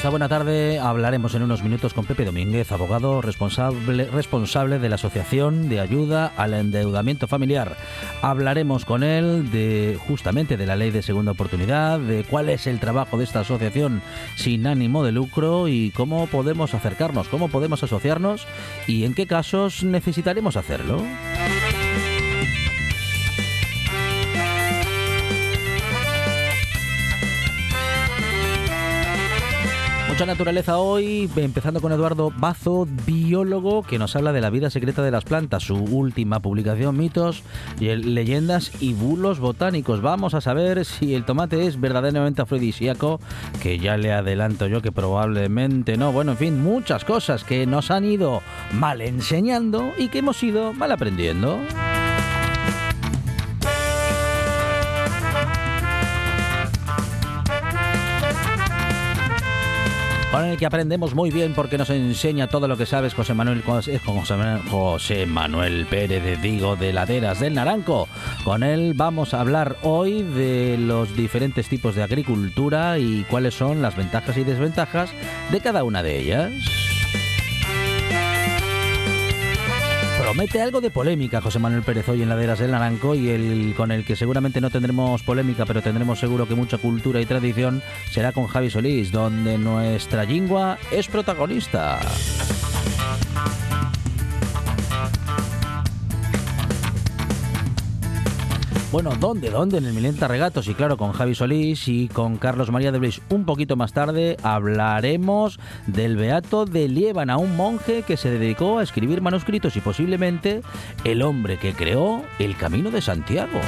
Esta buena tarde hablaremos en unos minutos con Pepe Domínguez, abogado responsable, responsable de la Asociación de Ayuda al Endeudamiento Familiar. Hablaremos con él de justamente de la ley de segunda oportunidad, de cuál es el trabajo de esta asociación sin ánimo de lucro y cómo podemos acercarnos, cómo podemos asociarnos y en qué casos necesitaremos hacerlo. Naturaleza hoy, empezando con Eduardo Bazo, biólogo, que nos habla de la vida secreta de las plantas, su última publicación, mitos, y leyendas y bulos botánicos. Vamos a saber si el tomate es verdaderamente afrodisíaco, que ya le adelanto yo que probablemente no. Bueno, en fin, muchas cosas que nos han ido mal enseñando y que hemos ido mal aprendiendo. Con el que aprendemos muy bien porque nos enseña todo lo que sabes José Manuel, José Manuel Pérez de Digo de Laderas del Naranco. Con él vamos a hablar hoy de los diferentes tipos de agricultura y cuáles son las ventajas y desventajas de cada una de ellas. Promete algo de polémica José Manuel Pérez hoy en Laderas del Naranco y el con el que seguramente no tendremos polémica, pero tendremos seguro que mucha cultura y tradición será con Javi Solís, donde nuestra lingua es protagonista. Bueno, ¿dónde? ¿Dónde? En el Milenta Regatos y claro, con Javi Solís y con Carlos María de Blis un poquito más tarde hablaremos del Beato de Liébana, un monje que se dedicó a escribir manuscritos y posiblemente el hombre que creó el Camino de Santiago.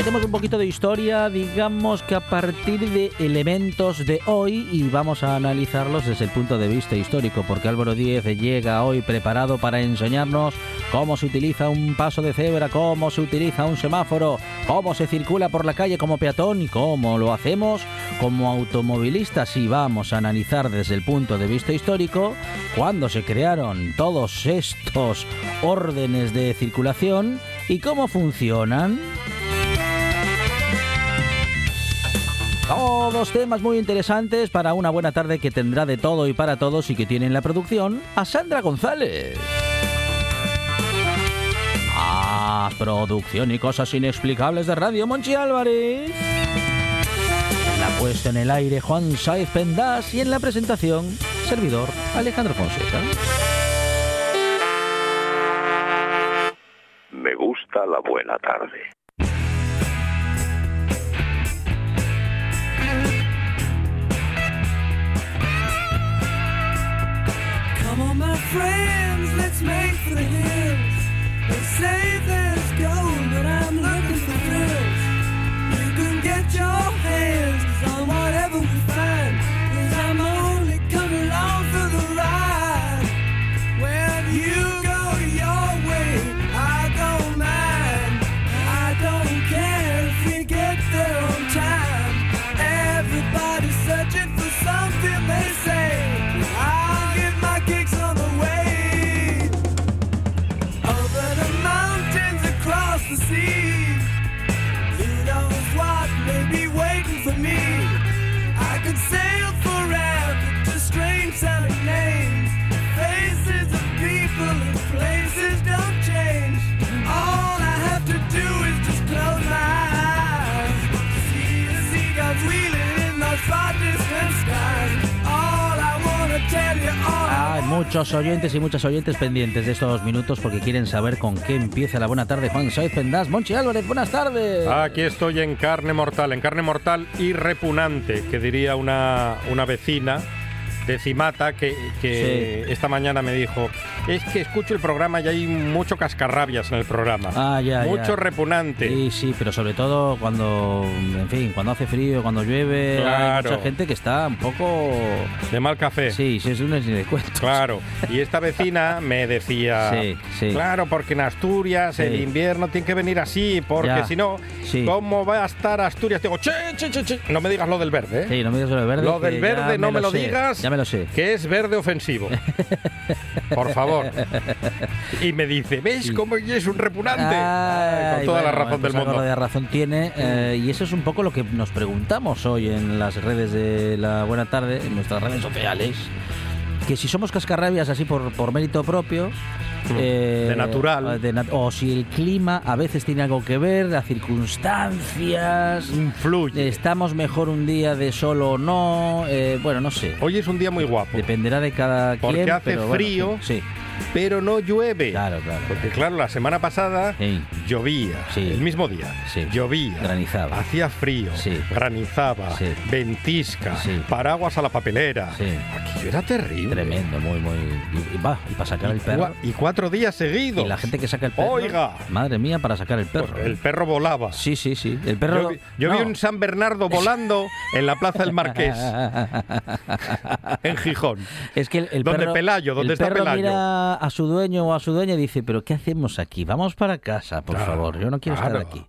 Tenemos un poquito de historia, digamos que a partir de elementos de hoy y vamos a analizarlos desde el punto de vista histórico, porque Álvaro Díez llega hoy preparado para enseñarnos cómo se utiliza un paso de cebra, cómo se utiliza un semáforo, cómo se circula por la calle como peatón y cómo lo hacemos como automovilistas y vamos a analizar desde el punto de vista histórico cuándo se crearon todos estos órdenes de circulación y cómo funcionan. Todos temas muy interesantes para una buena tarde que tendrá de todo y para todos y que tiene en la producción a Sandra González. Más producción y cosas inexplicables de Radio Monchi Álvarez. La puesta en el aire Juan Saiz Pendas y en la presentación servidor Alejandro Fonseca. Me gusta la buena tarde. Friends, let's make for the hills. They say there's muchos oyentes y muchas oyentes pendientes de estos minutos porque quieren saber con qué empieza la buena tarde. Juan Saiz Pendas, Monchi Álvarez, buenas tardes. Aquí estoy en carne mortal, en carne mortal y repugnante, que diría una, una vecina de Cimata que, que esta mañana me dijo, es que escucho el programa y hay mucho cascarrabias en el programa. Ah, ya, mucho ya. repugnante. Sí, sí, pero sobre todo cuando, en fin, cuando hace frío, cuando llueve, hay Claro. mucha gente que está un poco... De mal café. Sí, sí, es un cuentos. Claro, y esta vecina me decía, Sí, sí. claro, porque en Asturias el invierno tiene que venir así, porque si no. ¿cómo va a estar Asturias? Digo, che, che, che, che. no me digas lo del verde, ¿eh? Sí, no me digas lo del verde. Lo del verde no me lo sé, digas. Ya me lo sé. que es verde ofensivo. Por favor. Y me dice, ¿ves cómo es un repugnante? Ay, con toda la razón del mundo. de razón tiene. eh, y eso es un poco lo que nos preguntamos hoy en las redes de la Buena Tarde, en nuestras redes sociales. Que si somos cascarrabias así por, por mérito propio. Eh, De natural. de nat- o si el clima a veces tiene algo que ver, las circunstancias. Influye. Estamos mejor un día de sol o no. eh, bueno, no sé. Hoy es un día muy guapo, Dependerá de cada Porque quien. hace pero bueno, frío. sí, pero no llueve. claro, claro. Porque claro, la semana pasada Sí. llovía, Sí. el mismo día, Sí. llovía, Granizaba. hacía frío, Sí. granizaba, Sí. ventisca, Sí. paraguas a la papelera. Sí. Aquello era terrible. Tremendo, muy, muy. Y, va, y para sacar el perro. Y cuatro días seguidos. Y la gente que saca el perro. Oiga. Madre mía, para sacar el perro. Pues el perro volaba. Sí, sí, sí. El perro. Yo, vi, yo vi un San Bernardo volando en la Plaza del Marqués, en Gijón. Es que el, el ¿Dónde perro. Pelayo? ¿Dónde el está perro Pelayo? mira a su dueño o a su dueña y dice: ¿Pero qué hacemos aquí? Vamos para casa, por Claro, favor. Yo no quiero claro. estar aquí.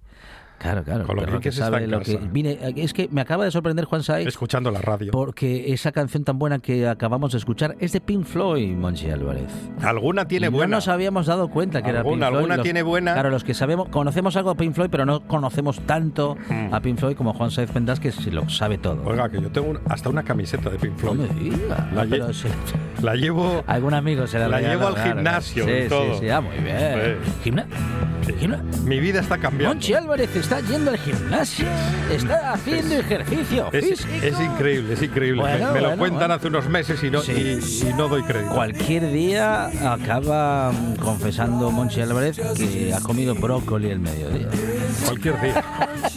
Claro, claro. Con lo bien que se está sabe en lo que. casa. Vine, es que me acaba de sorprender Juan Saiz Escuchando la radio. porque esa canción tan buena que acabamos de escuchar es de Pink Floyd, Monchi Álvarez. Alguna tiene buena. No nos habíamos dado cuenta que era Pink Floyd. alguna Los- tiene buena. Claro, los que sabemos, conocemos algo de Pink Floyd, pero no conocemos tanto Hmm. a Pink Floyd como Juan Saez Pendas, que se lo sabe todo. Oiga, que yo tengo un- hasta una camiseta de Pink no Floyd. me diga. La No, pero lle- sí. La llevo. Algún amigo se la La llevo al claro, gimnasio y Sí, todo. Sí, sí, ah, muy bien. Gimna- Gimna- Mi vida está cambiando. Monchi Álvarez está yendo al gimnasio, está haciendo ejercicio Es, físico. es increíble, es increíble. Bueno, me, me lo cuentan bueno. hace unos meses y no, Sí. y, y no doy crédito. Cualquier día acaba confesando Monchi Álvarez que ha comido brócoli el mediodía. Cualquier día.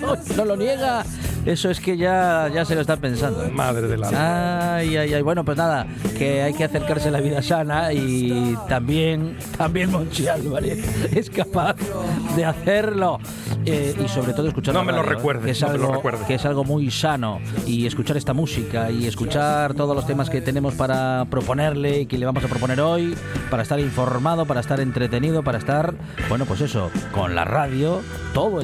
no lo niega. Eso es que ya, ya se lo está pensando. Madre del alma. Ay, ay, ay. Bueno, pues nada, que hay que acercarse a la vida sana y también, también Monchi Álvarez es capaz de hacerlo. Eh, y sobre todo escuchar No la me lo radio, recuerdes, que es no me lo algo, que es algo muy sano y escuchar esta música y escuchar todos los temas que tenemos para proponerle y que le vamos a proponer hoy, para estar informado, para estar entretenido, para estar, bueno, pues eso, con la radio todo el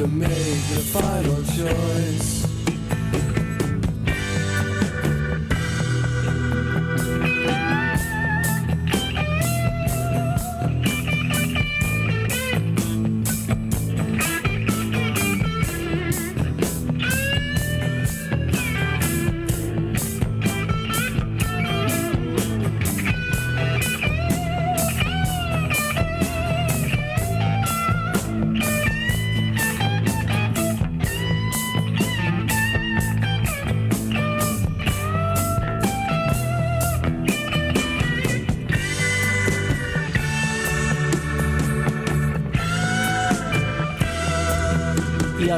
To make the final choice.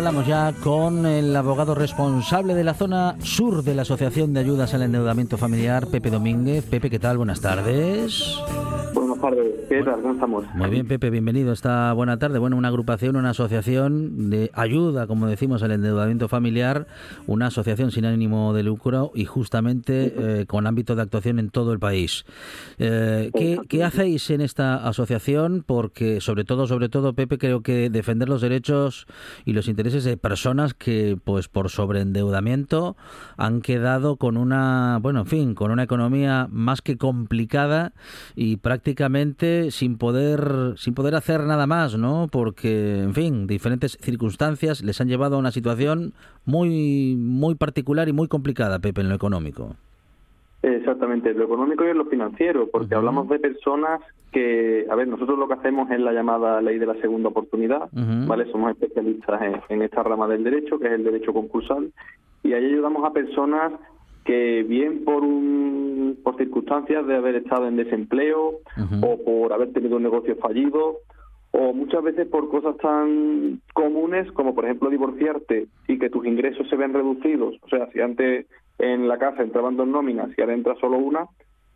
Hablamos ya con el abogado responsable de la zona sur de la Asociación de Ayudas al Endeudamiento Familiar, Pepe Domínguez. Pepe, ¿qué tal? Buenas tardes. Tardes, ¿qué tal? ¿Cómo estamos? Muy bien, Pepe, bienvenido esta buena tarde. Bueno, una agrupación, una asociación de ayuda, como decimos, al endeudamiento familiar, una asociación sin ánimo de lucro y justamente eh, con ámbito de actuación en todo el país. Eh, ¿qué, qué hacéis en esta asociación? Porque, sobre todo, sobre todo, Pepe, creo que defender los derechos y los intereses de personas que, pues, por sobreendeudamiento han quedado con una, bueno, en fin, con una economía más que complicada y prácticamente prácticamente sin poder sin poder hacer nada más, ¿no? Porque, en fin, diferentes circunstancias les han llevado a una situación muy muy particular y muy complicada, Pepe, en lo económico. Exactamente, lo económico y en lo financiero, porque hablamos de personas que, a ver, nosotros lo que hacemos es la llamada ley de la segunda oportunidad. ¿vale? Somos especialistas en, en esta rama del derecho, que es el derecho concursal, y ahí ayudamos a personas que bien por un, por circunstancias de haber estado en desempleo o por haber tenido un negocio fallido o muchas veces por cosas tan comunes como por ejemplo divorciarte y que tus ingresos se ven reducidos, o sea, si antes en la casa entraban dos nóminas y ahora entra solo una,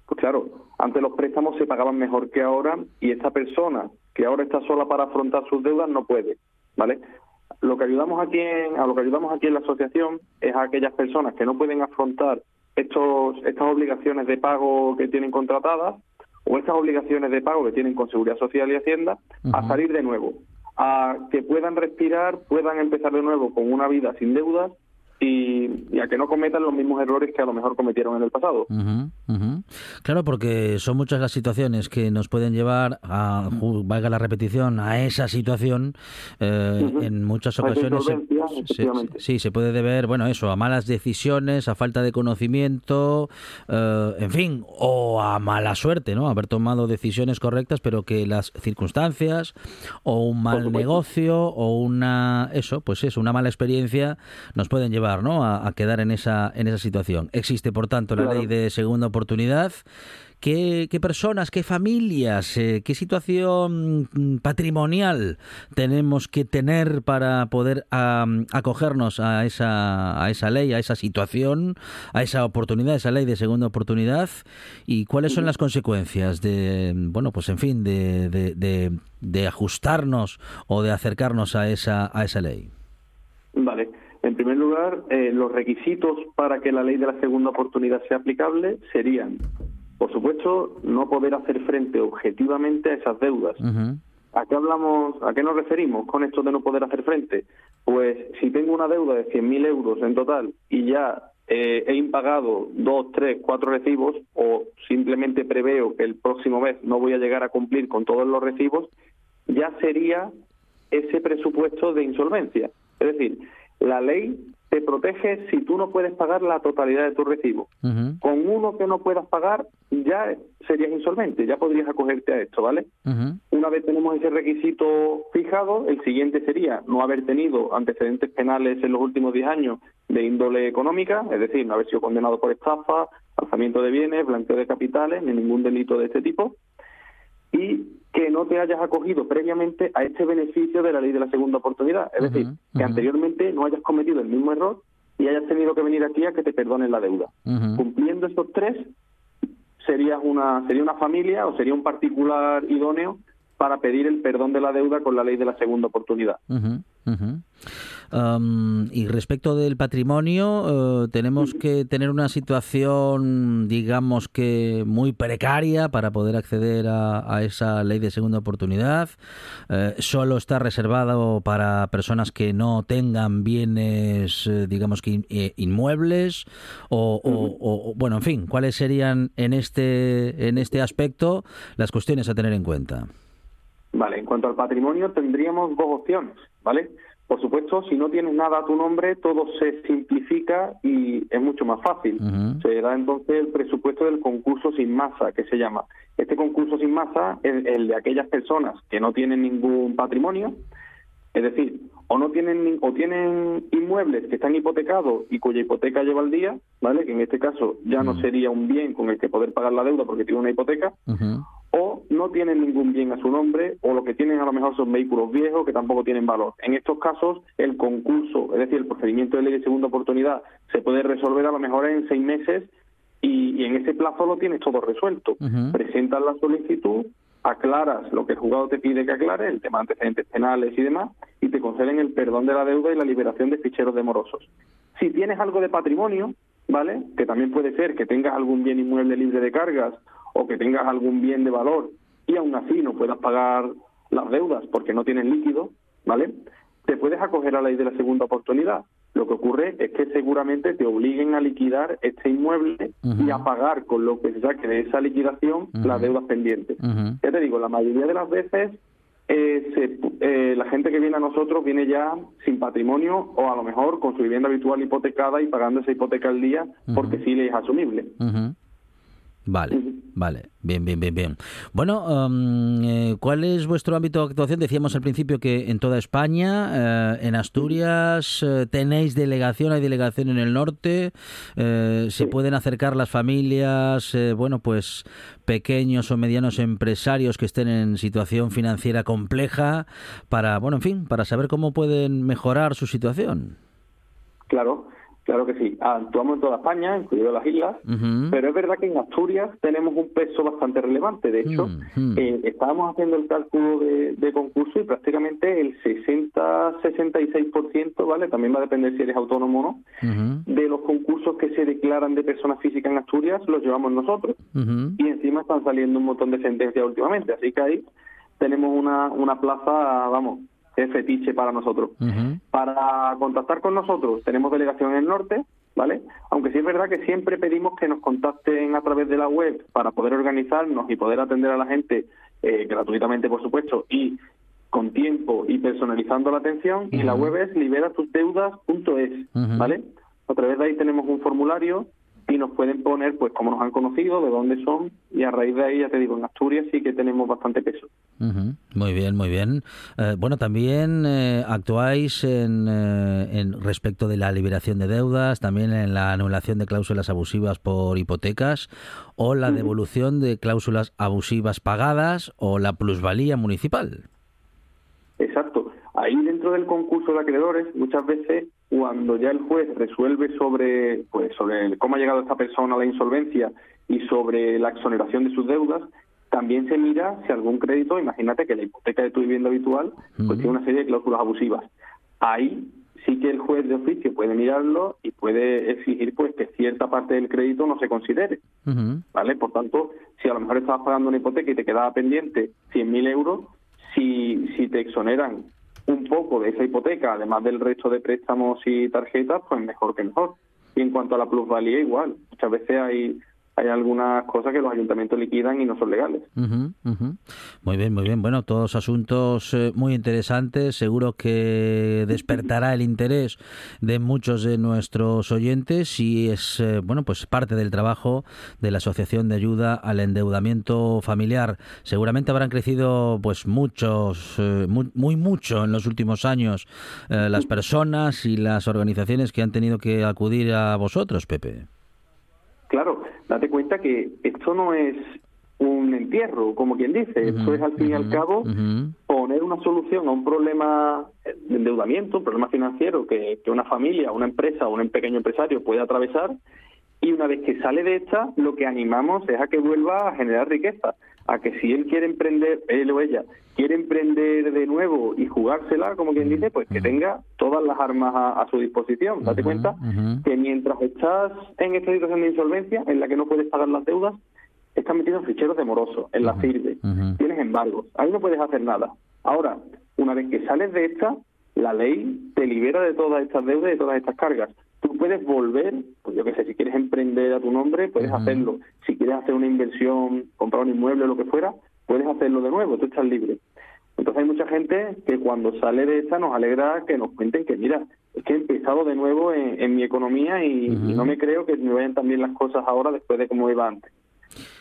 pues claro, antes los préstamos se pagaban mejor que ahora y esta persona que ahora está sola para afrontar sus deudas no puede, ¿vale? Lo que ayudamos aquí en, a lo que ayudamos aquí en la asociación es a aquellas personas que no pueden afrontar estos estas obligaciones de pago que tienen contratadas o estas obligaciones de pago que tienen con Seguridad Social y Hacienda a salir de nuevo, a que puedan respirar, puedan empezar de nuevo con una vida sin deudas y, y a que no cometan los mismos errores que a lo mejor cometieron en el pasado. Claro, porque son muchas las situaciones que nos pueden llevar a, valga la repetición, a esa situación. eh. En muchas ocasiones se- sí, se puede deber, bueno, eso, a malas decisiones, a falta de conocimiento, eh, en fin, o a mala suerte, ¿no? Haber tomado decisiones correctas, pero que las circunstancias o un mal negocio o una, eso, pues eso, una mala experiencia nos pueden llevar, ¿no? A, a quedar en esa, en esa situación. Existe, por tanto, la Claro. ley de segunda oportunidad. ¿Qué, qué personas, qué familias, eh, qué situación mm, patrimonial tenemos que tener para poder acogernos a esa, a esa ley, a esa situación, a esa oportunidad, esa ley de segunda oportunidad? ¿Y cuáles son las consecuencias de, bueno, pues en fin, de, de, de- de ajustarnos o de acercarnos a esa, a esa ley? Vale. En primer lugar, eh, los requisitos para que la ley de la segunda oportunidad sea aplicable serían, por supuesto, no poder hacer frente objetivamente a esas deudas. ¿A qué hablamos, a qué nos referimos con esto de no poder hacer frente? Pues si tengo una deuda de 100.000 euros en total y ya eh, he impagado dos, tres, cuatro recibos o simplemente preveo que el próximo mes no voy a llegar a cumplir con todos los recibos, ya sería ese presupuesto de insolvencia. Es decir, la ley te protege si tú no puedes pagar la totalidad de tu recibo. Con uno que no puedas pagar, ya serías insolvente, ya podrías acogerte a esto, ¿vale? Una vez tenemos ese requisito fijado, el siguiente sería no haber tenido antecedentes penales en los últimos 10 años de índole económica, es decir, no haber sido condenado por estafa, alzamiento de bienes, blanqueo de capitales, ni ningún delito de este tipo, y que no te hayas acogido previamente a este beneficio de la ley de la segunda oportunidad, es decir, que anteriormente no hayas cometido el mismo error y hayas tenido que venir aquí a que te perdonen la deuda. Cumpliendo estos tres, serías una, sería una familia o sería un particular idóneo para pedir el perdón de la deuda con la ley de la segunda oportunidad. Am, y respecto del patrimonio, eh, tenemos que tener una situación, digamos que muy precaria para poder acceder a, a esa ley de segunda oportunidad. Eh, solo está reservado para personas que no tengan bienes, eh, digamos que in- eh, inmuebles o, o- o- o- bueno, en fin, ¿cuáles serían en este en este aspecto las cuestiones a tener en cuenta? Vale, en cuanto al patrimonio tendríamos dos opciones, ¿vale? Por supuesto, si no tienes nada a tu nombre, todo se simplifica y es mucho más fácil. Se da entonces el presupuesto del concurso sin masa, que se llama. Este concurso sin masa es el de aquellas personas que no tienen ningún patrimonio, es decir, o no tienen o tienen inmuebles que están hipotecados y cuya hipoteca lleva al día, ¿vale? Que en este caso ya no sería un bien con el que poder pagar la deuda porque tiene una hipoteca, Ujú. O no tienen ningún bien a su nombre, o lo que tienen a lo mejor son vehículos viejos que tampoco tienen valor. En estos casos, el concurso, es decir, el procedimiento de ley de segunda oportunidad, se puede resolver a lo mejor en seis meses y, y en ese plazo lo tienes todo resuelto. Presentas la solicitud, aclaras lo que el juzgado te pide que aclares, el tema de antecedentes penales y demás, y te conceden el perdón de la deuda y la liberación de ficheros demorosos. Si tienes algo de patrimonio, ¿vale? Que también puede ser que tengas algún bien inmueble libre de cargas o que tengas algún bien de valor y aún así no puedas pagar las deudas porque no tienes líquido, ¿vale? Te puedes acoger a la ley de la segunda oportunidad. Lo que ocurre es que seguramente te obliguen a liquidar este inmueble y a pagar con lo que se saque de esa liquidación las deudas pendientes. Ya te digo, la mayoría de las veces eh, se- eh, la gente que viene a nosotros viene ya sin patrimonio o a lo mejor con su vivienda habitual hipotecada y pagando esa hipoteca al día porque sí le es asumible. Vale, vale, bien, bien, bien, bien. Bueno, um, ¿cuál es vuestro ámbito de actuación? Decíamos al principio que en toda España, eh, en Asturias, eh, tenéis delegación, hay delegación en el norte, eh, se pueden acercar las familias, eh, bueno, pues pequeños o medianos empresarios que estén en situación financiera compleja para, bueno, en fin, para saber cómo pueden mejorar su situación. Claro, claro que sí. Actuamos en toda España, incluido las islas, pero es verdad que en Asturias tenemos un peso bastante relevante. De hecho, eh, estábamos haciendo el cálculo de, de concurso y prácticamente el 60-66%, ¿vale? También va a depender si eres autónomo o no, de los concursos que se declaran de personas físicas en Asturias los llevamos nosotros. Y encima están saliendo un montón de sentencias últimamente. Así que ahí tenemos una, una plaza, vamos, es fetiche para nosotros. Para contactar con nosotros tenemos delegación en el norte, ¿vale? Aunque sí es verdad que siempre pedimos que nos contacten a través de la web para poder organizarnos y poder atender a la gente eh, gratuitamente, por supuesto, y con tiempo y personalizando la atención. Y la web es liberatusdeudas.es, Ujú. ¿vale? A través de ahí tenemos un formulario y nos pueden poner pues cómo nos han conocido, de dónde son y a raíz de ahí ya te digo, en Asturias sí que tenemos bastante peso. Muy bien, muy bien. Eh, bueno, también eh, actuáis en, eh, en respecto de la liberación de deudas, también en la anulación de cláusulas abusivas por hipotecas o la devolución de cláusulas abusivas pagadas o la plusvalía municipal. Exacto. Ahí dentro del concurso de acreedores, muchas veces cuando ya el juez resuelve sobre, pues, sobre cómo ha llegado esta persona a la insolvencia y sobre la exoneración de sus deudas, también se mira si algún crédito, imagínate que la hipoteca de tu vivienda habitual, pues tiene una serie de cláusulas abusivas. Ahí sí que el juez de oficio puede mirarlo y puede exigir pues que cierta parte del crédito no se considere. ¿vale? Por tanto, si a lo mejor estabas pagando una hipoteca y te quedaba pendiente 100.000 euros, si, si te exoneran un poco de esa hipoteca, además del resto de préstamos y tarjetas, pues mejor que mejor. Y en cuanto a la plusvalía, igual. Muchas veces hay, hay algunas cosas que los ayuntamientos liquidan y no son legales. ujú, ujú. Muy bien, muy bien. Bueno, todos asuntos eh, muy interesantes. Seguro que despertará el interés de muchos de nuestros oyentes y es eh, bueno pues parte del trabajo de la Asociación de Ayuda al Endeudamiento Familiar. Seguramente habrán crecido pues muchos, eh, muy, muy mucho en los últimos años eh, las personas y las organizaciones que han tenido que acudir a vosotros, Pepe. Claro, cuenta que esto no es un entierro, como quien dice. Esto Ujú, es, al fin y al cabo, poner una solución a un problema de endeudamiento, un problema financiero que, que una familia, una empresa o un pequeño empresario puede atravesar y una vez que sale de esta, lo que animamos es a que vuelva a generar riqueza, a que si él quiere emprender, él o ella, quiere emprender de nuevo y jugársela, como quien dice, pues que tenga todas las armas a, a su disposición. Date cuenta que mientras estás en esta situación de insolvencia, en la que no puedes pagar las deudas, estás metido en ficheros de moroso, en la firme, ujú. tienes embargos, ahí no puedes hacer nada. Ahora, una vez que sales de esta, la ley te libera de todas estas deudas y de todas estas cargas. Tú puedes volver, pues yo qué sé, si quieres emprender a tu nombre, puedes hacerlo. Si quieres hacer una inversión, comprar un inmueble o lo que fuera, puedes hacerlo de nuevo, tú estás libre. Entonces hay mucha gente que cuando sale de esta nos alegra que nos cuenten que, mira, es que he empezado de nuevo en, en mi economía y, no me creo que me vayan tan bien las cosas ahora después de cómo iba antes.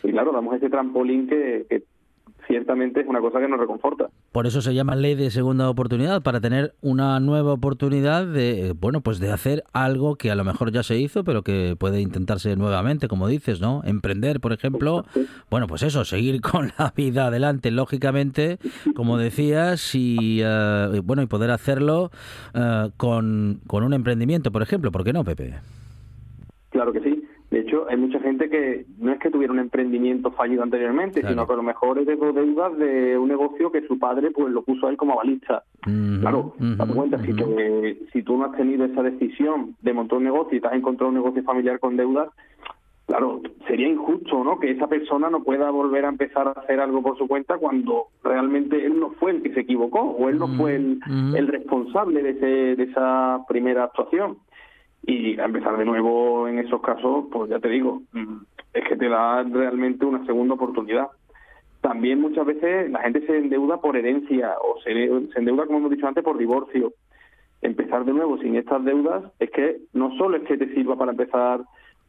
Y claro, damos ese trampolín que, que ciertamente es una cosa que nos reconforta. Por eso se llama ley de segunda oportunidad, para tener una nueva oportunidad de, eh, bueno, pues de hacer algo que a lo mejor ya se hizo, pero que puede intentarse nuevamente, como dices, ¿no? Emprender, por ejemplo, bueno, pues eso, seguir con la vida adelante, lógicamente, como decías, y eh, bueno, y poder hacerlo eh, con, con un emprendimiento, por ejemplo, ¿por qué no, Pepe? Claro que sí. De hecho, hay mucha gente que no es que tuviera un emprendimiento fallido anteriormente, Claro. sino que a lo mejor heredó deudas de un negocio que su padre pues lo puso a él como balista. Ujú, Claro, ujú, date cuenta, si, ujú. te- si tú no has tenido esa decisión de montar un negocio y te has encontrado un negocio familiar con deudas, claro, sería injusto, ¿no? Que esa persona no pueda volver a empezar a hacer algo por su cuenta cuando realmente él no fue el que se equivocó o él no fue el, el responsable de, ese, de esa primera actuación. Y a empezar de nuevo en esos casos, pues ya te digo, es que te da realmente una segunda oportunidad. También muchas veces la gente se endeuda por herencia o se, se endeuda, como hemos dicho antes, por divorcio. Empezar de nuevo sin estas deudas es que no solo es que te sirva para empezar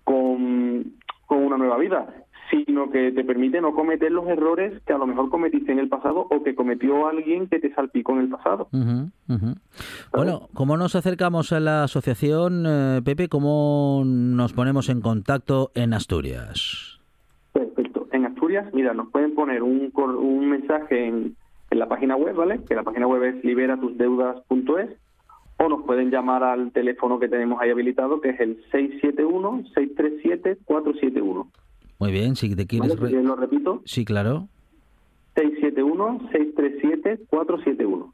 con, con una nueva vida, sino que te permite no cometer los errores que a lo mejor cometiste en el pasado o que cometió alguien que te salpicó en el pasado. Bueno, ¿cómo nos acercamos a la asociación, eh, Pepe? ¿Cómo nos ponemos en contacto en Asturias? Perfecto. En Asturias, mira, nos pueden poner un, un mensaje en, en la página web, ¿vale? Que la página web es liberatusdeudas.es o nos pueden llamar al teléfono que tenemos ahí habilitado, que es el 671-637-471. Muy bien, si te quieres... ¿Vale? re- lo repito, Sí, claro. 671-637-471.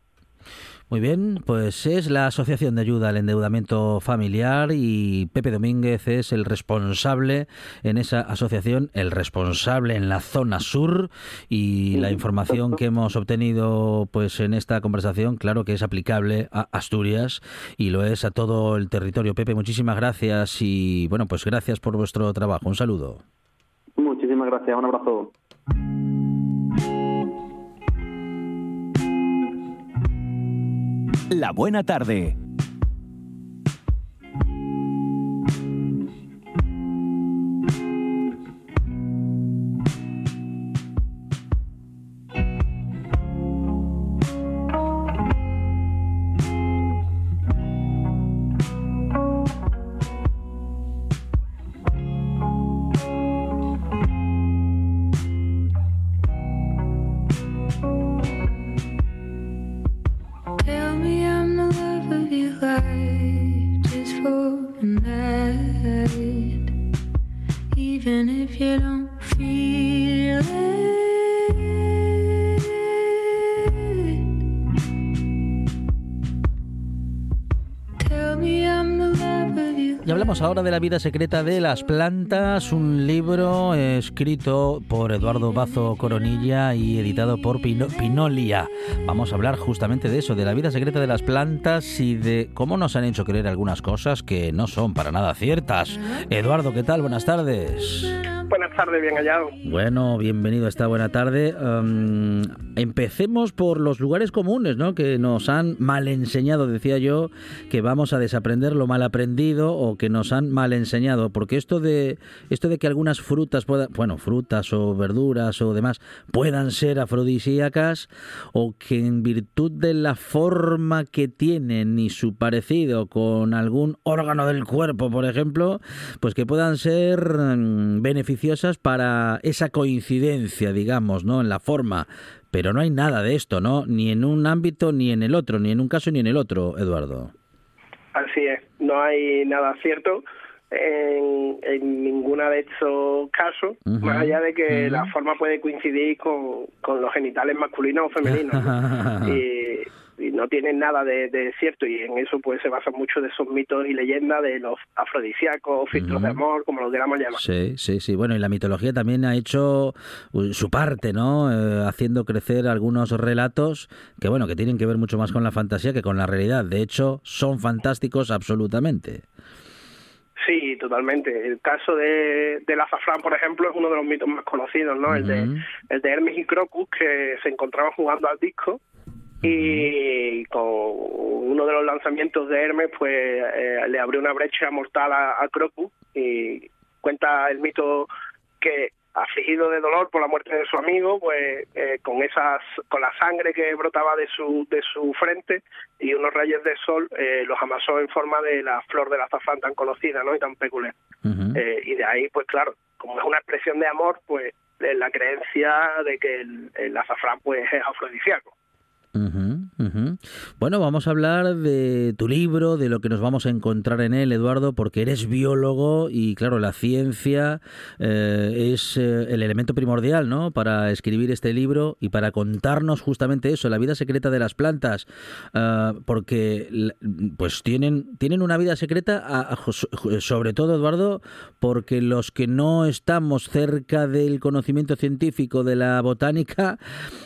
Muy bien, pues es la Asociación de Ayuda al Endeudamiento Familiar y Pepe Domínguez es el responsable en esa asociación, el responsable en la zona sur y la información que hemos obtenido pues en esta conversación, claro que es aplicable a Asturias y lo es a todo el territorio. Pepe, muchísimas gracias y bueno, pues gracias por vuestro trabajo. Un saludo. Gracias. Un abrazo. La buena tarde. Ahora de la vida secreta de las plantas, un libro escrito por Eduardo Bazo Coronilla y editado por Pino- Pinolia. Vamos a hablar justamente de eso, de la vida secreta de las plantas y de cómo nos han hecho creer algunas cosas que no son para nada ciertas. Eduardo, ¿qué tal? Buenas tardes. Buenas tardes, bien hallado. Bueno, bienvenido a esta buena tarde. Um, empecemos por los lugares comunes, ¿no? Que nos han mal enseñado, decía yo, que vamos a desaprender lo mal aprendido o que nos han mal enseñado, porque esto de esto de que algunas frutas bueno, frutas o verduras o demás puedan ser afrodisíacas o que en virtud de la forma que tienen y su parecido con algún órgano del cuerpo, por ejemplo, pues que puedan ser mm, para esa coincidencia, digamos, ¿no? En la forma. Pero no hay nada de esto, ¿no? Ni en un ámbito ni en el otro, ni en un caso ni en el otro, Eduardo. Así es, no hay nada cierto en, en ninguna de estos casos, más allá de que la forma puede coincidir con, con los genitales masculinos o femeninos. ¿no? y, y no tienen nada de, de cierto y en eso pues se basan mucho de esos mitos y leyendas de los afrodisíacos, filtros de amor, como los queramos llamar. Sí, sí, sí. Bueno, y la mitología también ha hecho uh, su parte, ¿no? Eh, haciendo crecer algunos relatos que, bueno, que tienen que ver mucho más con la fantasía que con la realidad. De hecho, son fantásticos absolutamente. Sí, totalmente. El caso de, del azafrán, por ejemplo, es uno de los mitos más conocidos, ¿no? El de el de Hermes y Crocus, que se encontraban jugando al disco y con uno de los lanzamientos de Hermes, pues eh, le abrió una brecha mortal a, a Crocus y cuenta el mito que afligido de dolor por la muerte de su amigo, pues eh, con esas con la sangre que brotaba de su de su frente y unos rayos de sol eh, los amasó en forma de la flor del azafrán tan conocida, ¿no? y tan peculiar. Y de ahí, pues claro, como es una expresión de amor, pues la creencia de que el, el azafrán pues es afrodisíaco. Mm-hmm. Bueno, vamos a hablar de tu libro, de lo que nos vamos a encontrar en él, Eduardo, porque eres biólogo y claro, la ciencia eh, es eh, el elemento primordial, ¿no? Para escribir este libro y para contarnos justamente eso, la vida secreta de las plantas, Ah, porque pues tienen tienen una vida secreta, sobre todo, Eduardo, porque los que no estamos cerca del conocimiento científico de la botánica,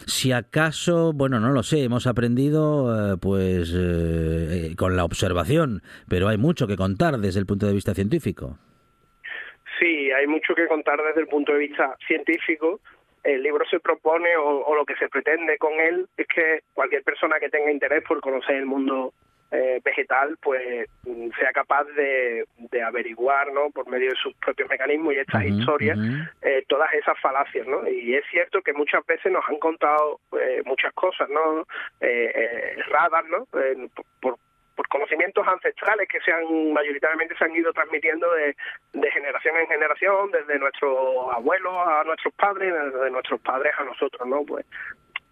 si acaso, bueno, no lo sé, hemos aprendido eh, pues eh, eh, con la observación, pero hay mucho que contar desde el punto de vista científico. Sí, hay mucho que contar desde el punto de vista científico. El libro se propone, o, o lo que se pretende con él, es que cualquier persona que tenga interés por conocer el mundo eh, vegetal, pues mm, sea capaz de, de averiguar, ¿no? Por medio de sus propios mecanismos y estas historias, eh, todas esas falacias, ¿no? Y es cierto que muchas veces nos han contado eh, muchas cosas, ¿no? Eh, eh, erradas, ¿no? Por, por conocimientos ancestrales que se han mayoritariamente se han ido transmitiendo de, de generación en generación, desde nuestros abuelos a nuestros padres, desde nuestros padres a nosotros, ¿no? Pues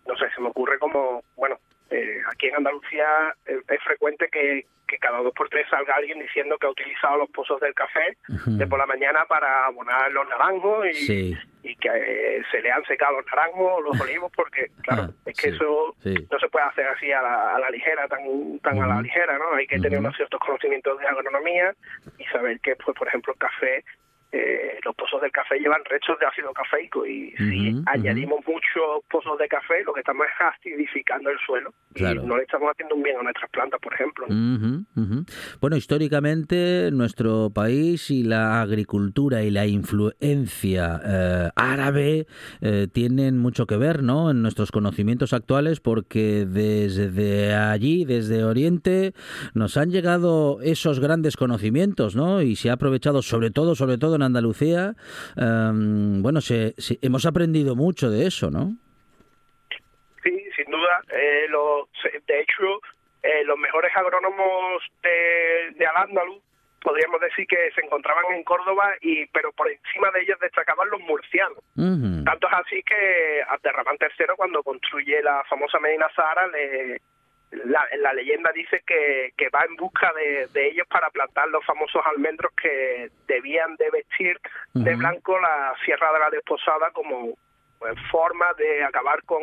no sé, se me ocurre como, bueno, eh, aquí en Andalucía eh, es frecuente que, que cada dos por tres salga alguien diciendo que ha utilizado los pozos del café de por la mañana para abonar los naranjos y, Sí. y que eh, se le han secado los naranjos o los olivos porque, claro, Ah, es que sí, eso sí. no se puede hacer así a la, a la ligera, tan tan a la ligera, ¿no? Hay que tener unos ciertos conocimientos de agronomía y saber que, pues, por ejemplo, el café, eh, los pozos del café llevan restos de ácido cafeico y si añadimos muchos pozos de café, lo que estamos es acidificando el suelo Claro. y no le estamos haciendo un bien a nuestras plantas, por ejemplo. ¿no? Bueno, históricamente nuestro país y la agricultura y la influencia eh, árabe eh, tienen mucho que ver, ¿no? En nuestros conocimientos actuales, porque desde allí, desde Oriente, nos han llegado esos grandes conocimientos, ¿no? Y se ha aprovechado, sobre todo, sobre todo en Andalucía, em, bueno, se, se- hemos aprendido mucho de eso, ¿no? Sí, sin duda. Eh, los- de hecho, eh, los mejores agrónomos de, de Al-Ándalus podríamos decir que se encontraban en Córdoba, y pero por encima de ellos destacaban los murcianos. Ujú. Tanto es así que Abderramán III, cuando construye la famosa Medina Zahara, le, la, la leyenda dice que, que va en busca de, de ellos para plantar los famosos almendros que debían de vestir de blanco la Sierra de la Desposada como pues, forma de acabar con,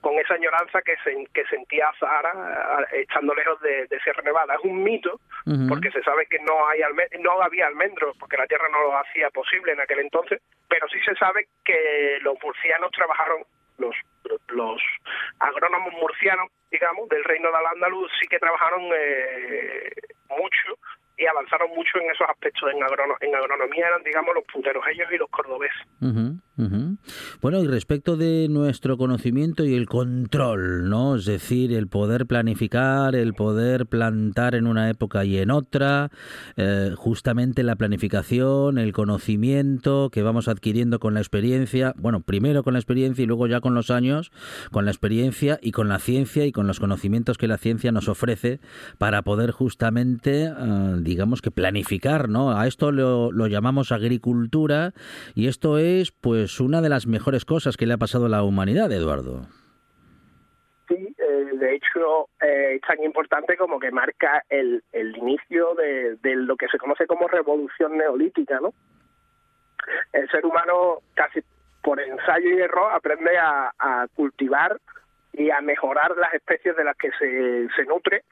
con esa añoranza que, se, que sentía Zahara eh, estando lejos de, de Sierra Nevada. Es un mito, porque se sabe que no hay alme- no había almendros, porque la tierra no lo hacía posible en aquel entonces, pero sí se sabe que los murcianos trabajaron, los, los agrónomos murcianos, digamos, del reino de Al-Ándalus, sí que trabajaron eh, mucho y avanzaron mucho en esos aspectos en, agrono- en agronomía, eran, digamos, los punteros ellos y los cordobeses. Ujú, ujú. Bueno, y respecto de nuestro conocimiento y el control, ¿no? Es decir, el poder planificar, el poder plantar en una época y en otra, eh, justamente la planificación, el conocimiento que vamos adquiriendo con la experiencia, bueno, primero con la experiencia y luego ya con los años, con la experiencia y con la ciencia y con los conocimientos que la ciencia nos ofrece para poder justamente, eh, digamos que planificar, ¿no? A esto lo, lo llamamos agricultura y esto es pues una de las mejores cosas que le ha pasado a la humanidad, Eduardo. Sí, eh, de hecho eh, es tan importante como que marca el, el inicio de, lo que se conoce como revolución neolítica, ¿no? El ser humano casi por ensayo y error aprende a cultivar y a mejorar las especies de las que se, se nutre,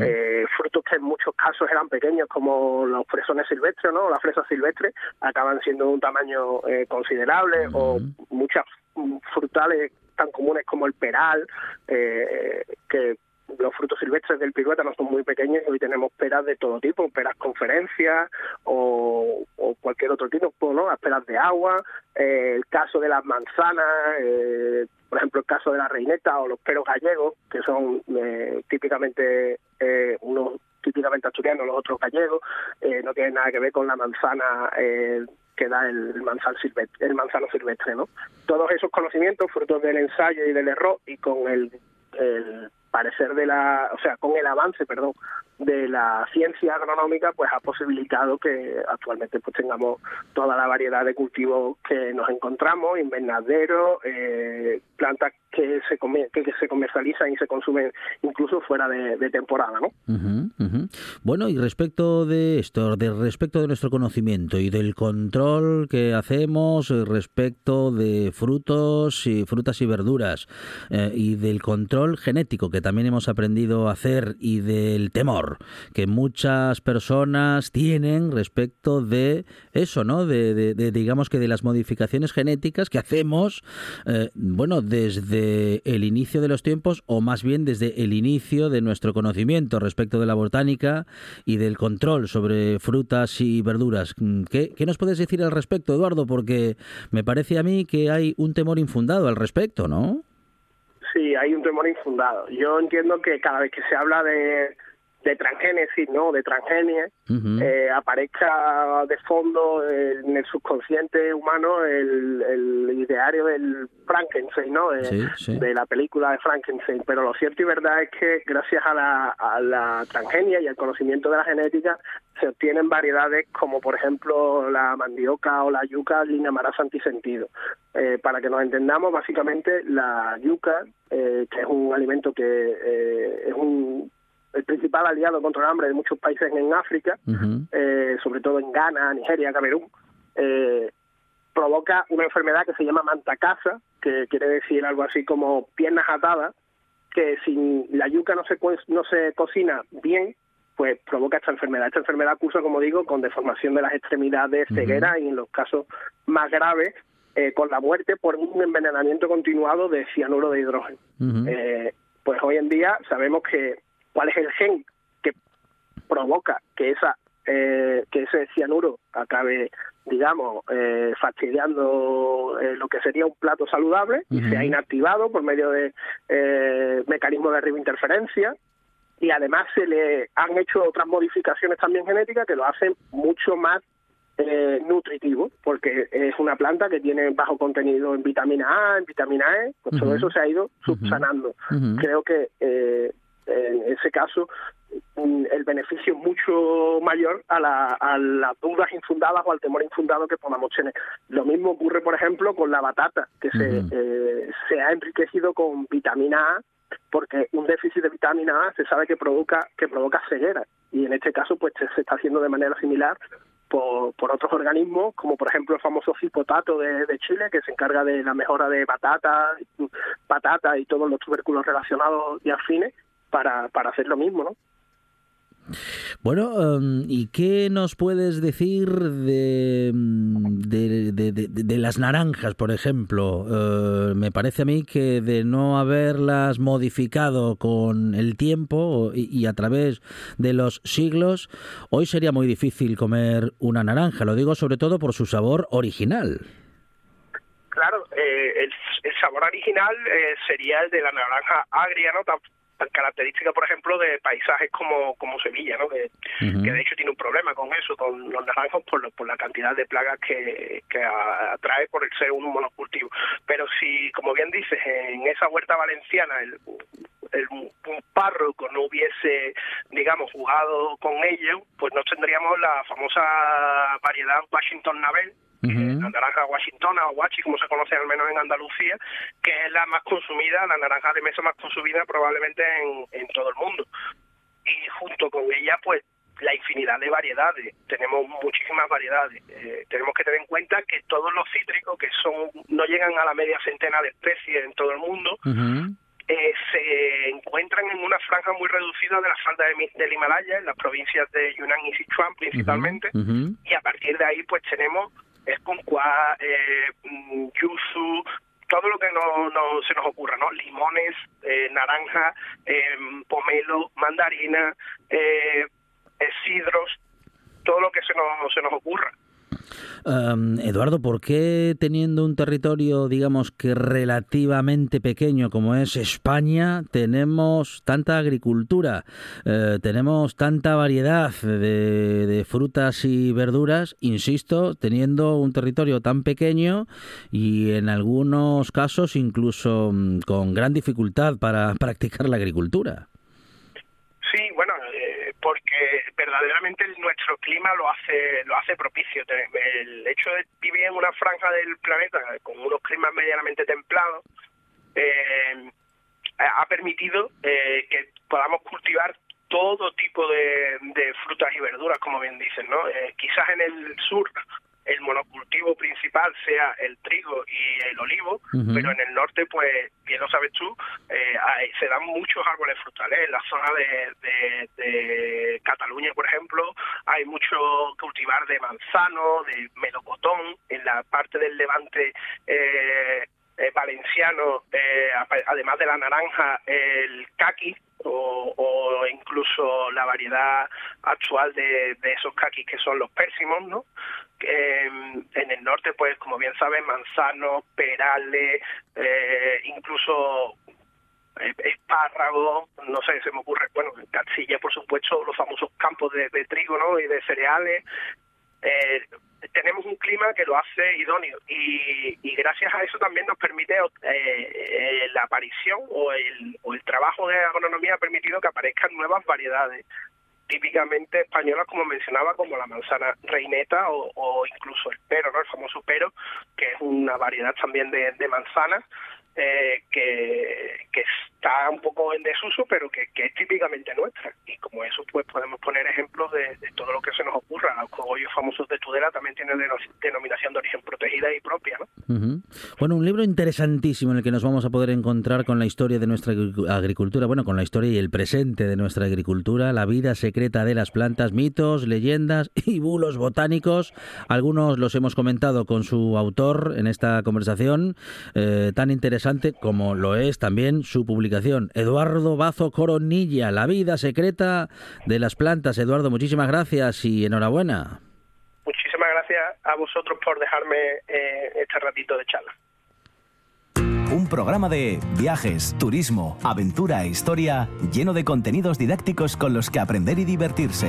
eh, frutos que en muchos casos eran pequeños como los fresones silvestres, ¿no? Las fresas silvestres acaban siendo de un tamaño eh, considerable o muchas mm, frutales tan comunes como el peral, eh, que los frutos silvestres del pirueta no son muy pequeños hoy tenemos peras de todo tipo, peras conferencias o, o cualquier otro tipo, ¿no? Las peras de agua, eh, el caso de las manzanas, eh, por ejemplo el caso de la reineta o los peros gallegos, que son eh, típicamente eh, unos típicamente asturianos, los otros gallegos, eh, no tienen nada que ver con la manzana que da el manzano silvestre, el manzano silvestre, ¿no? Todos esos conocimientos, frutos del ensayo y del error y con el, el parecer de la, o sea, con el avance, perdón, de la ciencia agronómica pues ha posibilitado que actualmente pues tengamos toda la variedad de cultivos que nos encontramos, invernaderos, eh, plantas que se que, se comercializan y se consumen incluso fuera de, temporada, ¿no? Ujú. Bueno, y respecto de esto, de respecto de nuestro conocimiento y del control que hacemos respecto de frutos y frutas y verduras eh, y del control genético que también hemos aprendido a hacer y del temor que muchas personas tienen respecto de eso, ¿no? De, de- de, digamos que de las modificaciones genéticas que hacemos, eh, bueno, desde el inicio de los tiempos o más bien desde el inicio de nuestro conocimiento respecto de la botánica y del control sobre frutas y verduras. ¿Qué, qué nos puedes decir al respecto, Eduardo? Porque me parece a mí que hay un temor infundado al respecto, ¿no? Sí, hay un temor infundado. Yo entiendo que cada vez que se habla de, de transgénesis, ¿no? De transgenia, eh, aparezca de fondo eh, en el subconsciente humano el, el ideario del Frankenstein, ¿no? De, Sí, sí. de la película de Frankenstein. Pero lo cierto y verdad es que gracias a la, a la transgenia y al conocimiento de la genética se obtienen variedades como por ejemplo la mandioca o la yuca lineamaras antisentido. Eh, para que nos entendamos, básicamente la yuca, eh, que es un alimento que eh, es un el principal aliado contra el hambre de muchos países en África, eh, sobre todo en Ghana, Nigeria, Camerún, eh, provoca una enfermedad que se llama mantacasa, que quiere decir algo así como piernas atadas, que si la yuca no se, no se cocina bien, pues provoca esta enfermedad. Esta enfermedad cursa, como digo, con deformación de las extremidades, ceguera y en los casos más graves, eh, con la muerte por un envenenamiento continuado de cianuro de hidrógeno. Eh, pues hoy en día sabemos que cuál es el gen que provoca que esa eh, que ese cianuro acabe digamos eh, fastidiando eh, lo que sería un plato saludable y Ujú. se ha inactivado por medio de eh, mecanismos de ribointerferencia y además se le han hecho otras modificaciones también genéticas que lo hacen mucho más eh, nutritivo, porque es una planta que tiene bajo contenido en vitamina A, en vitamina E, pues todo eso se ha ido subsanando. Creo que eh, en ese caso mm, el beneficio es mucho mayor a, la- a las dudas infundadas o al temor infundado que podamos tener. Lo mismo ocurre, por ejemplo, con la batata, que se, eh, se ha enriquecido con vitamina A, porque un déficit de vitamina A se sabe que provoca que provoca ceguera y en este caso pues se está haciendo de manera similar por, por otros organismos como por ejemplo el famoso cipotato de, de Chile que se encarga de la mejora de patata patata y todos los tubérculos relacionados y afines para, para hacer lo mismo ¿no? Bueno, em, ¿y qué nos puedes decir de, mm, de, de- de- de las naranjas, por ejemplo? Eh, me parece a mí que de no haberlas modificado con el tiempo y, y a través de los siglos, hoy sería muy difícil comer una naranja. Lo digo sobre todo por su sabor original. Claro, eh, el, el sabor original eh, sería el de la naranja agria, ¿no? Característica, por ejemplo, de paisajes como, como Sevilla, ¿no? Que, de hecho tiene un problema con eso, con los naranjos, por, lo- por la cantidad de plagas que, que atrae por el ser un monocultivo. Pero si, como bien dices, en esa huerta valenciana el, el- un párroco no hubiese, digamos, jugado con ello, pues no tendríamos la famosa variedad Washington Nabel, es la naranja washingtona o guachi, como se conoce al menos en Andalucía, que es la más consumida, la naranja de mesa más consumida probablemente en, en todo el mundo. Y junto con ella, pues la infinidad de variedades. Tenemos muchísimas variedades. Eh, tenemos que tener en cuenta que todos los cítricos, que son no llegan a la media centena de especies en todo el mundo, eh, se encuentran en una franja muy reducida de la falda de del Himalaya, en las provincias de Yunnan y Sichuan principalmente, y a partir de ahí pues tenemos esconcuá, eh, yuzu, todo lo que no, no se nos ocurra, ¿no? Limones, eh, naranja, eh, pomelo, mandarina, eh, eh, sidros, todo lo que se nos, se nos ocurra. Um, Eduardo, ¿por qué teniendo un territorio, digamos que relativamente pequeño como es España, tenemos tanta agricultura, eh, tenemos tanta variedad de, de frutas y verduras, insisto, teniendo un territorio tan pequeño y en algunos casos incluso mm, con gran dificultad para practicar la agricultura? Sí, bueno, verdaderamente nuestro clima lo hace lo hace propicio. El hecho de vivir en una franja del planeta con unos climas medianamente templados eh, ha permitido eh, que podamos cultivar todo tipo de, de frutas y verduras, como bien dicen, ¿no? Eh, quizás en el sur el monocultivo principal sea el trigo y el olivo, pero en el norte, pues, bien lo sabes tú, eh, hay- se dan muchos árboles frutales. En la zona de, de- de Cataluña, por ejemplo, hay mucho cultivar de manzano, de melocotón. En la parte del levante eh, eh, valenciano, eh, además de la naranja, el caqui o, incluso la variedad actual de, esos caquis que son los pérsimos, ¿no? En el norte, pues, como bien sabes, manzanos, perales, incluso espárragos, no sé, se me ocurre, bueno, en Castilla, por supuesto, los famosos campos de, trigo, ¿no? Y de cereales. Eh, tenemos un clima que lo hace idóneo y, y gracias a eso también nos permite eh, eh, la aparición o el, o el trabajo de agronomía ha permitido que aparezcan nuevas variedades típicamente españolas como mencionaba como la manzana reineta o, o incluso el pero no el famoso pero que es una variedad también de manzanas eh, que, que está un poco en desuso, pero que, que es típicamente nuestra. Y como eso, pues podemos poner ejemplos de, de todo lo que se nos ocurra. Los cogollos famosos de Tudela también tienen deno- denominación de origen protegida y propia, ¿no? Ujú. Bueno, un libro interesantísimo en el que nos vamos a poder encontrar con la historia de nuestra agricu- agricultura, bueno, con la historia y el presente de nuestra agricultura, la vida secreta de las plantas, mitos, leyendas y bulos botánicos. Algunos los hemos comentado con su autor en esta conversación, eh, tan interesante como lo es también su publicación. Eduardo Bazo Coronilla, La vida secreta de las plantas. Eduardo, muchísimas gracias y enhorabuena. Muchísimas gracias a vosotros por dejarme eh, este ratito de charla. Un programa de viajes, turismo, aventura e historia lleno de contenidos didácticos con los que aprender y divertirse.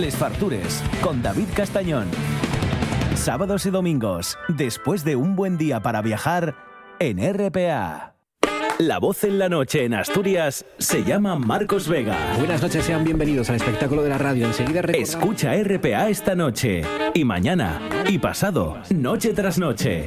Les Fartures con David Castañón. Sábados y domingos, después de un buen día para viajar en RPA. La voz en la noche en Asturias se llama Marcos Vega. Buenas noches, sean bienvenidos al espectáculo de la radio. Enseguida recordamos- Escucha RPA esta noche y mañana y pasado, noche tras noche.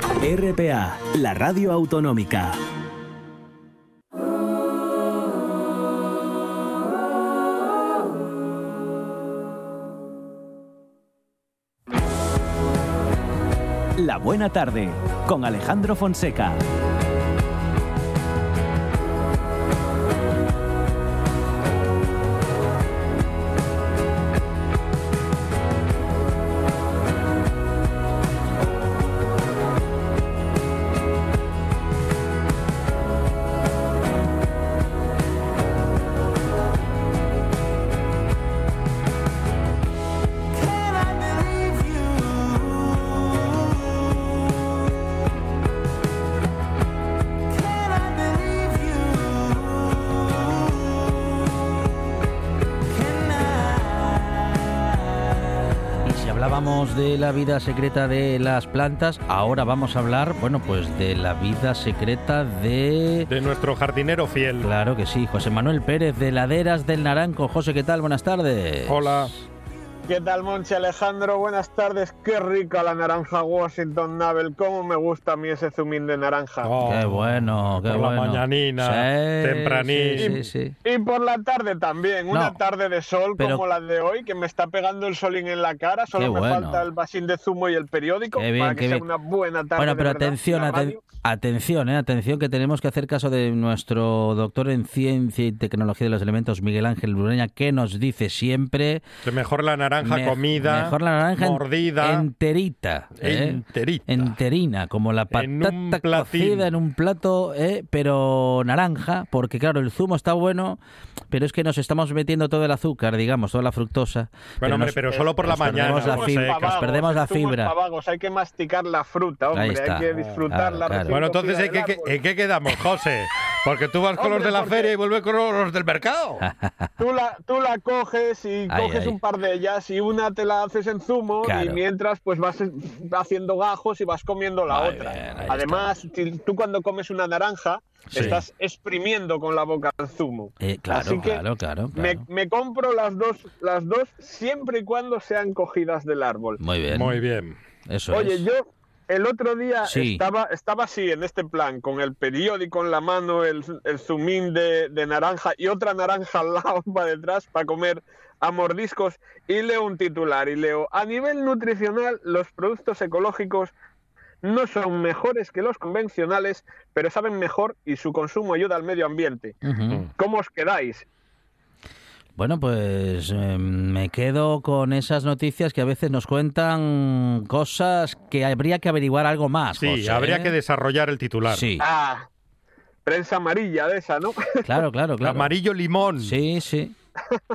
RPA, la radio autonómica. La buena tarde con Alejandro Fonseca. Hablábamos de la vida secreta de las plantas, ahora vamos a hablar, bueno, pues de la vida secreta de... De nuestro jardinero fiel. Claro que sí, José Manuel Pérez de Laderas del Naranco. José, ¿qué tal? Buenas tardes. Hola. ¿Qué tal, Monchi Alejandro? Buenas tardes. Qué rica la naranja Washington Navel. Cómo me gusta a mí ese zumín de naranja. Qué bueno, qué por la bueno. mañanina, Sí, tempranín. Sí, sí, Y por la tarde también, una tarde de sol pero- como la de hoy, que me está pegando el solín en la cara. Solo Qué me bueno. falta el vasín de zumo y el periódico Qué bien, para que qué sea bien. una buena tarde. Bueno, de pero verdad, atención, la aten-. Atención, eh, atención, que tenemos que hacer caso de nuestro doctor en Ciencia y Tecnología de los Elementos, Miguel Ángel Brureña, que nos dice siempre... Que mejor la naranja me- comida, Mejor la naranja en- mordida, enterita. ¿eh? enterita. Enterina, como la En patata platín. cocida en un plato, ¿eh? pero naranja, porque claro, el zumo está bueno, pero es que nos estamos metiendo todo el azúcar, digamos, toda la fructosa. Bueno, hombre, nos- pero solo por la nos mañana, Perdemos la fibra, nos perdemos la fibra. pavagos, hay que masticar la fruta, hombre. Hay que disfrutarla. Claro, claro. Bueno, entonces, ¿en qué, árbol. en qué quedamos, José? Porque tú vas con los de la porque- feria y vuelves con los del mercado. Tú la, tú la coges y Ay, coges ay. un par de ellas y una te la haces en zumo y mientras pues vas haciendo gajos y vas comiendo la otra. bien, Además, tú cuando comes una naranja Sí. estás exprimiendo con la boca el zumo. Eh, claro, Así que claro, claro, Me, claro. me compro las dos, las dos siempre y cuando sean cogidas del árbol. Muy bien. Muy bien. Eso Oye, es. yo el otro día Sí. estaba, estaba así, en este plan, con el periódico en la mano, el, el zumín de, de naranja y otra naranja al lado para detrás para comer a mordiscos y leo un titular y leo, a nivel nutricional los productos ecológicos no son mejores que los convencionales, pero saben mejor y su consumo ayuda al medio ambiente. ¿Cómo os quedáis? Bueno, pues eh, me quedo con esas noticias que a veces nos cuentan cosas que habría que averiguar algo más. Sí, José, habría ¿eh? que desarrollar el titular. Sí, Ah, prensa amarilla de esa, ¿no? claro, claro, claro. Amarillo limón. Sí, sí.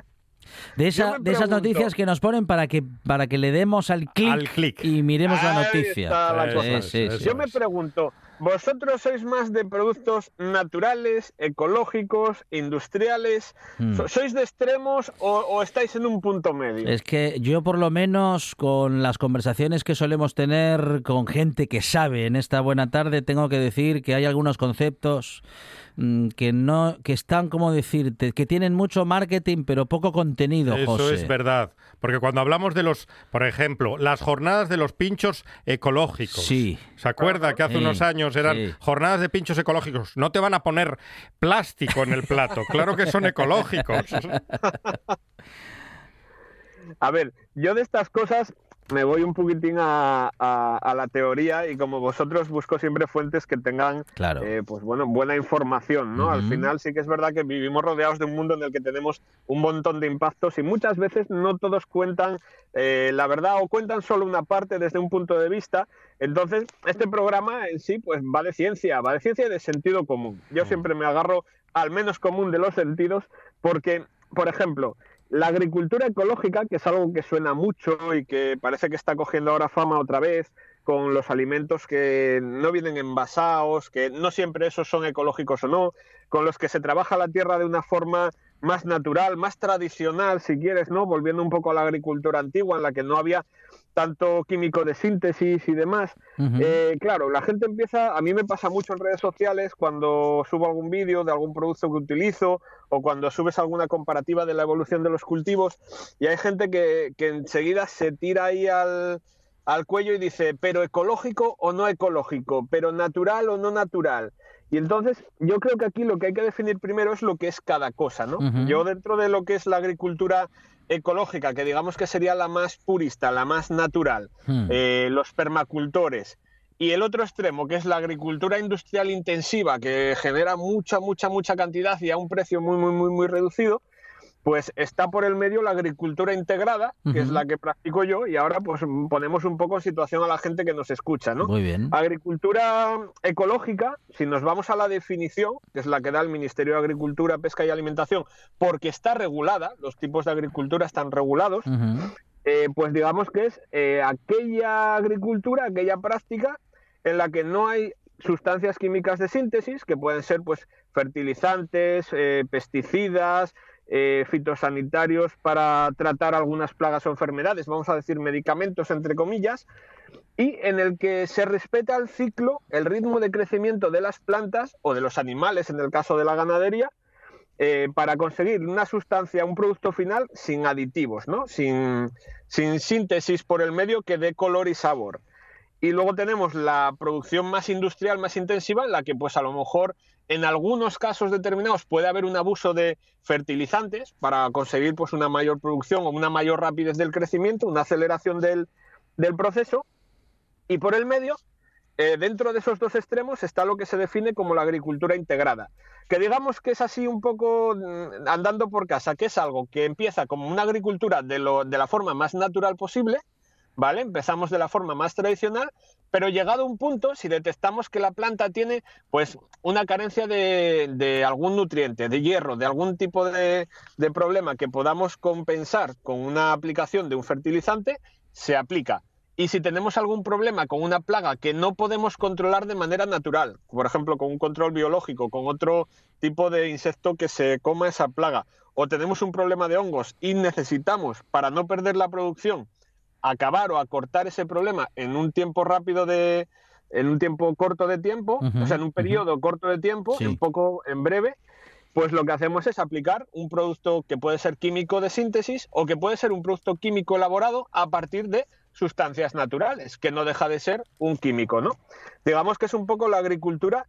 De, esa, de esas noticias que nos ponen para que para que le demos al clic, y miremos la noticia. está la Eso cosa. es, eso Yo me pregunto, ¿vosotros sois más de productos naturales, ecológicos, industriales? Hmm. So- ¿Sois de extremos o, o estáis en un punto medio? Es que yo por lo menos con las conversaciones que solemos tener con gente que sabe en esta buena tarde tengo que decir que hay algunos conceptos mm, que no que están como decirte que tienen mucho marketing pero poco contenido Eso José. es verdad. Porque cuando hablamos de los, por ejemplo, las jornadas de los pinchos ecológicos. Sí. ¿Se acuerda que hace Sí, unos años eran sí. jornadas de pinchos ecológicos? No te van a poner plástico en el plato. Claro que son ecológicos. A ver, yo de estas cosas me voy un poquitín a, a- a la teoría y como vosotros busco siempre fuentes que tengan Claro. eh, pues bueno, buena información, ¿no? Al final sí que es verdad que vivimos rodeados de un mundo en el que tenemos un montón de impactos y muchas veces no todos cuentan eh, la verdad o cuentan solo una parte desde un punto de vista. Entonces, este programa en sí pues va de ciencia, va de ciencia y de sentido común. Yo siempre me agarro al menos común de los sentidos porque, por ejemplo, la agricultura ecológica, que es algo que suena mucho y que parece que está cogiendo ahora fama otra vez, con los alimentos que no vienen envasados, que no siempre esos son ecológicos o no, con los que se trabaja la tierra de una forma más natural, más tradicional, si quieres, ¿no? Volviendo un poco a la agricultura antigua, en la que no había tanto químico de síntesis y demás. Eh, claro, la gente empieza, a mí me pasa mucho en redes sociales cuando subo algún vídeo de algún producto que utilizo o cuando subes alguna comparativa de la evolución de los cultivos y hay gente que, que enseguida se tira ahí al, al cuello y dice, pero ecológico o no ecológico, pero natural o no natural. Y entonces yo creo que aquí lo que hay que definir primero es lo que es cada cosa, ¿no? Yo dentro de lo que es la agricultura ecológica, que digamos que sería la más purista, la más natural, Hmm. eh, los permacultores, y el otro extremo, que es la agricultura industrial intensiva, que genera mucha, mucha, mucha cantidad y a un precio muy, muy, muy, muy reducido, pues está por el medio la agricultura integrada, que es la que practico yo, y ahora pues ponemos un poco en situación a la gente que nos escucha, ¿no? Muy bien. Agricultura ecológica, si nos vamos a la definición, que es la que da el Ministerio de Agricultura, Pesca y Alimentación, porque está regulada, los tipos de agricultura están regulados, eh, pues digamos que es eh, aquella agricultura, aquella práctica en la que no hay sustancias químicas de síntesis, que pueden ser pues fertilizantes, eh, pesticidas, eh, fitosanitarios para tratar algunas plagas o enfermedades, vamos a decir medicamentos entre comillas, y en el que se respeta el ciclo, el ritmo de crecimiento de las plantas o de los animales en el caso de la ganadería, eh, para conseguir una sustancia, un producto final sin aditivos, ¿no? sin, sin síntesis por el medio que dé color y sabor. Y luego tenemos la producción más industrial, más intensiva, en la que pues a lo mejor en algunos casos determinados puede haber un abuso de fertilizantes para conseguir pues una mayor producción o una mayor rapidez del crecimiento, una aceleración del, proceso. Y por el medio, eh, dentro de esos dos extremos está lo que se define como la agricultura integrada, que digamos que es así un poco mm, andando por casa, que es algo que empieza como una agricultura de, lo, de la forma más natural posible, ¿vale? Empezamos de la forma más tradicional, pero llegado un punto, si detectamos que la planta tiene pues una carencia de, de algún nutriente, de hierro, de algún tipo de, de problema que podamos compensar con una aplicación de un fertilizante, se aplica. Y si tenemos algún problema con una plaga que no podemos controlar de manera natural, por ejemplo, con un control biológico, con otro tipo de insecto que se coma esa plaga, o tenemos un problema de hongos y necesitamos, para no perder la producción, acabar o acortar ese problema en un tiempo rápido de, en un tiempo corto de tiempo, o sea, en un periodo corto de tiempo, Sí. en poco, en breve, pues lo que hacemos es aplicar un producto que puede ser químico de síntesis o que puede ser un producto químico elaborado a partir de sustancias naturales, que no deja de ser un químico, ¿no? Digamos que es un poco la agricultura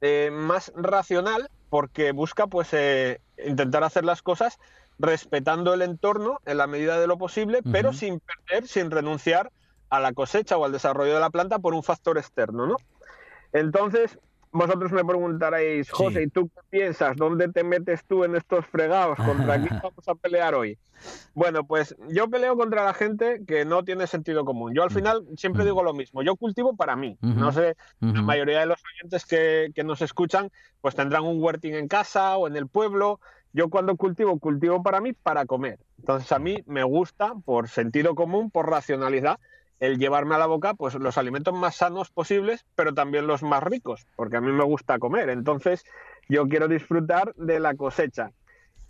eh, más racional porque busca pues eh, intentar hacer las cosas respetando el entorno en la medida de lo posible, pero sin perder, sin renunciar a la cosecha o al desarrollo de la planta por un factor externo, ¿no? Entonces, vosotros me preguntaréis, José, ¿y tú qué piensas? ¿Dónde te metes tú en estos fregados? ¿Contra quién vamos a pelear hoy? Bueno, pues yo peleo contra la gente que no tiene sentido común. Yo al final siempre digo lo mismo. Yo cultivo para mí. No sé, la mayoría de los oyentes que, que nos escuchan, pues tendrán un huertín en casa o en el pueblo. Yo cuando cultivo, cultivo para mí, para comer. Entonces a mí me gusta, por sentido común, por racionalidad, el llevarme a la boca pues los alimentos más sanos posibles, pero también los más ricos, porque a mí me gusta comer. Entonces yo quiero disfrutar de la cosecha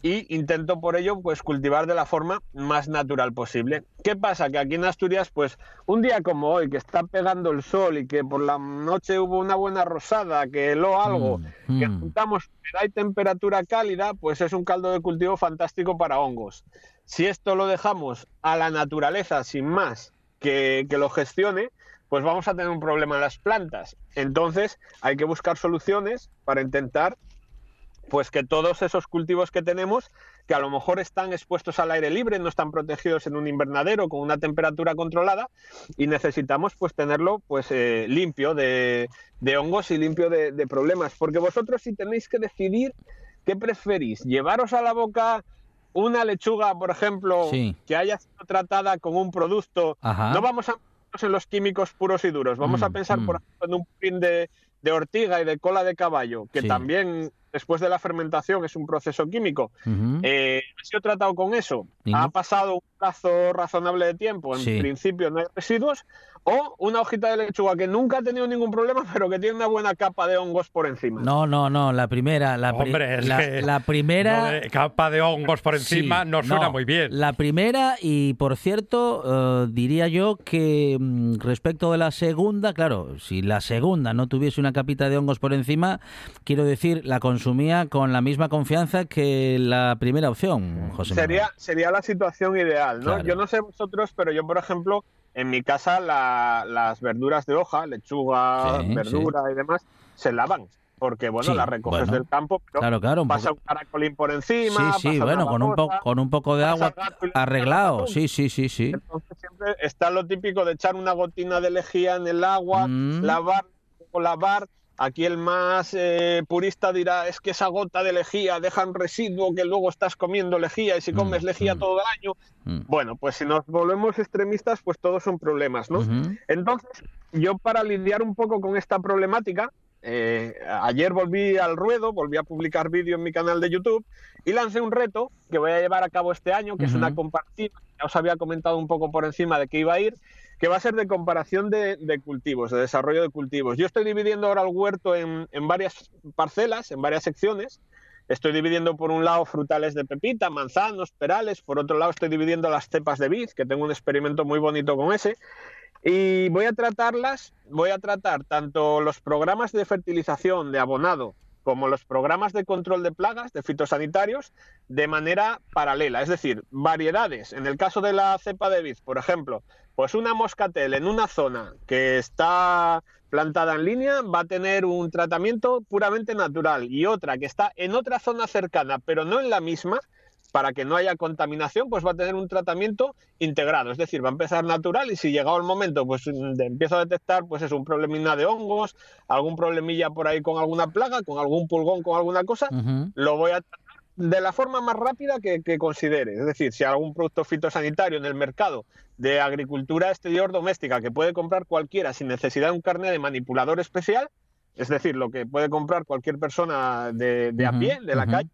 y intento por ello pues cultivar de la forma más natural posible. ¿Qué pasa? Que aquí en Asturias pues un día como hoy que está pegando el sol y que por la noche hubo una buena rosada, que heló algo, Mm, que mm. juntamos humedad y temperatura cálida, pues es un caldo de cultivo fantástico para hongos. Si esto lo dejamos a la naturaleza sin más que, que lo gestione, pues vamos a tener un problema en las plantas. Entonces hay que buscar soluciones para intentar pues que todos esos cultivos que tenemos, que a lo mejor están expuestos al aire libre, no están protegidos en un invernadero con una temperatura controlada y necesitamos pues tenerlo pues eh, limpio de, de hongos y limpio de, de problemas. Porque vosotros si tenéis que decidir qué preferís, llevaros a la boca una lechuga, por ejemplo, Sí. que haya sido tratada con un producto, Ajá. no vamos a en los químicos puros y duros, vamos a Mm, pensar, por mm. ejemplo, en un pin de, de ortiga y de cola de caballo, que Sí. también después de la fermentación es un proceso químico. Ujú. Eh, ¿Ha sido tratado con eso? ¿Ha pasado plazo razonable de tiempo? En Sí. principio no hay residuos. O una hojita de lechuga que nunca ha tenido ningún problema, pero que tiene una buena capa de hongos por encima. No, no, no, la primera, la, pri- Hombre, la, la primera... lo de capa de hongos por Sí, encima no suena muy bien. La primera, y por cierto, eh, diría yo que mm, respecto de la segunda, claro, si la segunda no tuviese una capita de hongos por encima, quiero decir, la consumía con la misma confianza que la primera opción, José Manuel. sería, sería la situación ideal, ¿no? Claro. Yo no sé vosotros, pero yo, por ejemplo, en mi casa la- las verduras de hoja, lechuga, Sí, verdura y demás, se lavan. Porque, bueno, Sí, las recoges bueno. del campo, pero Claro, claro, un pasa poco- un caracolín por encima. Sí, sí, bueno, con un, po- babosa, con un poco de agua arreglado, sí, sí, sí, sí. Entonces siempre está lo típico de echar una gotina de lejía en el agua, Mm. lavar o lavar. Aquí el más eh, purista dirá, es que esa gota de lejía deja un residuo que luego estás comiendo lejía y si comes Mm, lejía mm. todo el año. Mm. Bueno, pues si nos volvemos extremistas, pues todos son problemas, ¿no? Entonces, yo para lidiar un poco con esta problemática, eh, ayer volví al ruedo, volví a publicar vídeo en mi canal de YouTube y lancé un reto que voy a llevar a cabo este año, que es una comparativa, ya os había comentado un poco por encima de qué iba a ir, que va a ser de comparación de, cultivos, de desarrollo de cultivos. Yo estoy dividiendo ahora el huerto en, en varias parcelas, en varias secciones. Estoy dividiendo por un lado frutales de pepita, manzanos, perales, por otro lado estoy dividiendo las cepas de vid, que tengo un experimento muy bonito con ese. Y voy a tratarlas, voy a tratar tanto los programas de fertilización, de abonado, como los programas de control de plagas, de fitosanitarios, de manera paralela. Es decir, variedades. En el caso de la cepa de vid, por ejemplo, pues una moscatel en una zona que está plantada en línea va a tener un tratamiento puramente natural y otra que está en otra zona cercana, pero no en la misma, para que no haya contaminación, pues va a tener un tratamiento integrado, es decir, va a empezar natural y si llegado el momento, pues de- empiezo a detectar, pues es un problemilla de hongos, algún problemilla por ahí con alguna plaga, con algún pulgón, con alguna cosa, lo voy a tratar de la forma más rápida que, que considere. Es decir, si hay algún producto fitosanitario en el mercado de agricultura exterior doméstica que puede comprar cualquiera sin necesidad de un carnet de manipulador especial, es decir, lo que puede comprar cualquier persona de, de a pie, de la calle,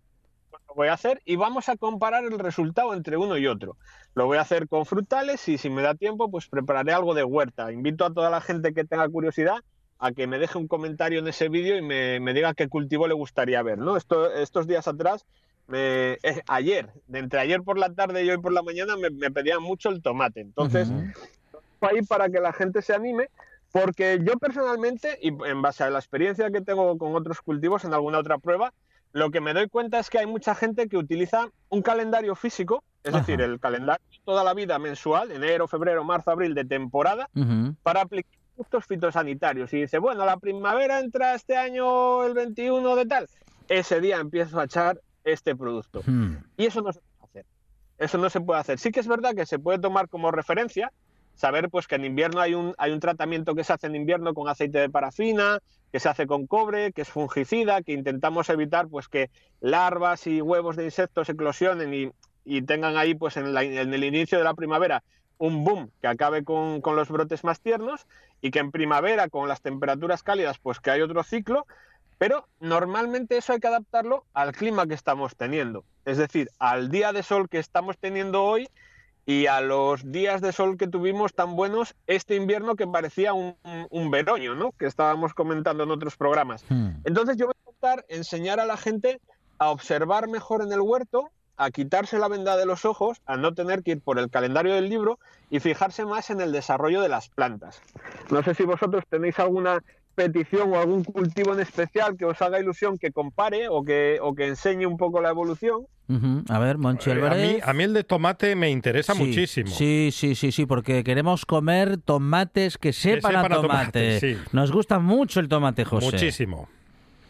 lo voy a hacer y vamos a comparar el resultado entre uno y otro. Lo voy a hacer con frutales y si me da tiempo, pues prepararé algo de huerta. Invito a toda la gente que tenga curiosidad a que me deje un comentario en ese vídeo y me, me diga qué cultivo le gustaría ver. ¿no? Esto, estos días atrás, me- eh, ayer, entre ayer por la tarde y hoy por la mañana, me, me pedían mucho el tomate. Entonces, ahí para que la gente se anime, porque yo personalmente, y en base a la experiencia que tengo con otros cultivos en alguna otra prueba, lo que me doy cuenta es que hay mucha gente que utiliza un calendario físico, es Ajá. decir, el calendario toda la vida mensual, enero, febrero, marzo, abril, de temporada, para aplicar productos fitosanitarios. Y dice, bueno, la primavera entra este año el 21 de tal, ese día empiezo a echar este producto. Y eso no se puede hacer. Eso no se puede hacer. Sí que es verdad que se puede tomar como referencia, saber pues que en invierno hay un, hay un tratamiento que se hace en invierno con aceite de parafina, que se hace con cobre, que es fungicida, que intentamos evitar pues que larvas y huevos de insectos eclosionen y, y tengan ahí pues en, el inicio de la primavera un boom que acabe con, con los brotes más tiernos y que en primavera con las temperaturas cálidas pues que hay otro ciclo pero normalmente eso hay que adaptarlo al clima que estamos teniendo. Es decir, al día de sol que estamos teniendo hoy y a los días de sol que tuvimos tan buenos este invierno que parecía un, un, un veroño, ¿no? Que estábamos comentando en otros programas. Hmm. Entonces yo voy a intentar enseñar a la gente a observar mejor en el huerto, a quitarse la venda de los ojos, a no tener que ir por el calendario del libro y fijarse más en el desarrollo de las plantas. No sé si vosotros tenéis alguna petición o algún cultivo en especial que os haga ilusión que compare o que, o que enseñe un poco la evolución. A ver, Monchi Eh, a, mí, a mí el de tomate me interesa Sí, muchísimo. Sí, sí, sí, sí, porque queremos comer tomates que sepan, sepan a a tomate. sí. Nos gusta mucho el tomate, José. Muchísimo.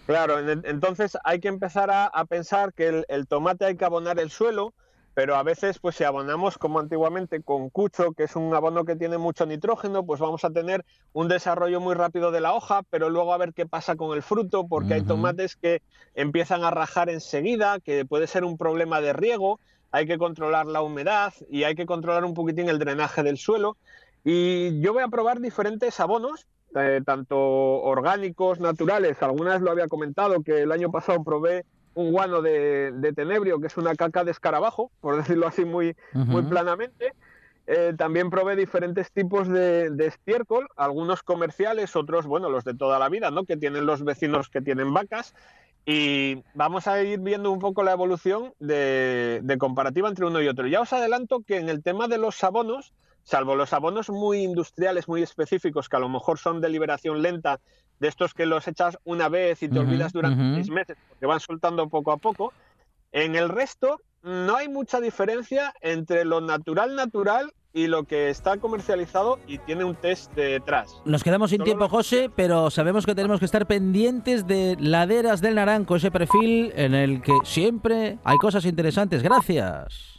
Claro, en- entonces hay que empezar a, a pensar que el, el tomate hay que abonar el suelo, pero a veces pues si abonamos como antiguamente con cucho, que es un abono que tiene mucho nitrógeno, pues vamos a tener un desarrollo muy rápido de la hoja, pero luego a ver qué pasa con el fruto, porque hay tomates que empiezan a rajar enseguida, que puede ser un problema de riego, hay que controlar la humedad y hay que controlar un poquitín el drenaje del suelo. Y yo voy a probar diferentes abonos, eh, tanto orgánicos, naturales. Algunas lo había comentado, que el año pasado probé un guano de, de tenebrio, que es una caca de escarabajo, por decirlo así muy, muy planamente. Eh, también probé diferentes tipos de, de estiércol, algunos comerciales, otros, bueno, los de toda la vida, ¿no? Que tienen los vecinos que tienen vacas. Y vamos a ir viendo un poco la evolución de, de comparativa entre uno y otro. Ya os adelanto que en el tema de los abonos, salvo los abonos muy industriales, muy específicos, que a lo mejor son de liberación lenta, de estos que los echas una vez y te Ujú, olvidas durante ujú. seis meses, porque van soltando poco a poco, en el resto no hay mucha diferencia entre lo natural natural y lo que está comercializado y tiene un test detrás. Nos quedamos sin Solo tiempo, José, pero sabemos que tenemos que estar pendientes de Laderas del Naranco, ese perfil en el que siempre hay cosas interesantes. Gracias.